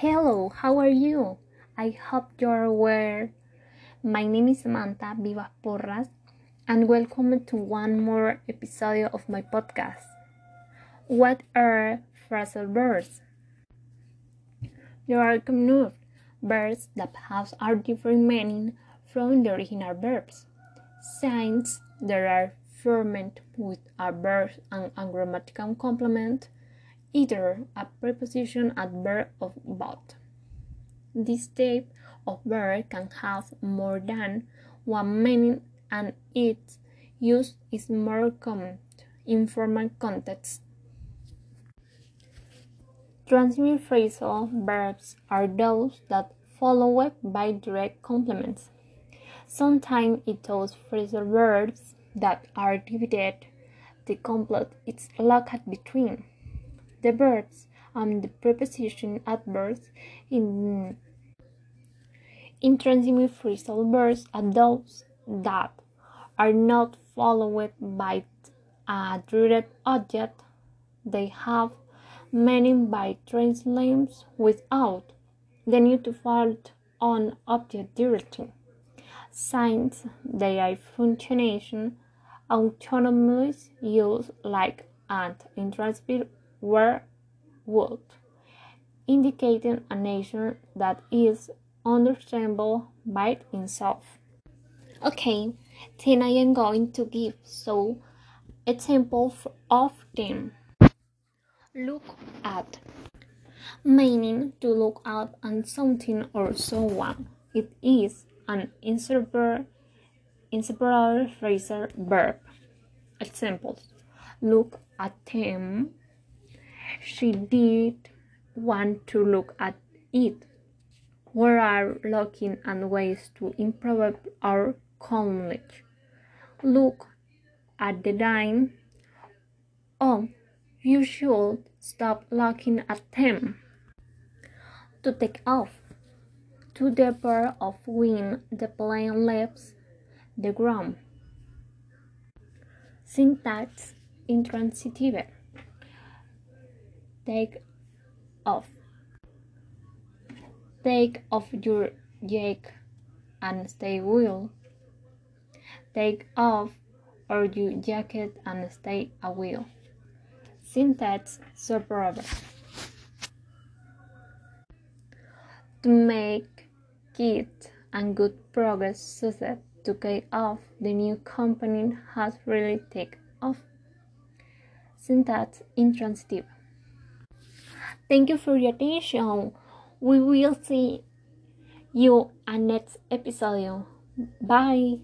Hello, how are you? I hope you're well. My name is Samantha Vivas Porras, and welcome to one more episode of my podcast. What are phrasal verbs? There are common verbs that have a different meaning from the original verbs. Since there are formed with a verb and a grammatical complement, either a preposition adverb of both. This type of verb can have more than one meaning and its use is more common in formal contexts. Transitive phrasal verbs are those that follow by direct complements. Sometimes it those phrasal verbs that are divided, the complement is located between the verbs and the preposition adverbs in intransitive phrasal verbs are those that are not followed by a direct object. They have meaning by translations without the need to fall on object directly. Since they are functionation autonomous use like and intransitive were would, indicating a nation that is understandable by itself. Okay, then I am going to give so example of them. Look at meaning to look at on something or someone. It is an inseparable, inseparable phrasal verb. Examples: Look at them she did want to look at it. We are looking at ways to improve our knowledge. Look at the dime. Oh, you should stop looking at them. To take off. To the part of when the plane leaves the ground. Syntax intransitive take off. Take off your jacket and stay well. Take off or your jacket and stay a wheel. Syntax superb. To make it and good progress success to take off, the new company has really taken off. Syntax intransitive. Thank you for your attention. We will see you on next episode. Bye.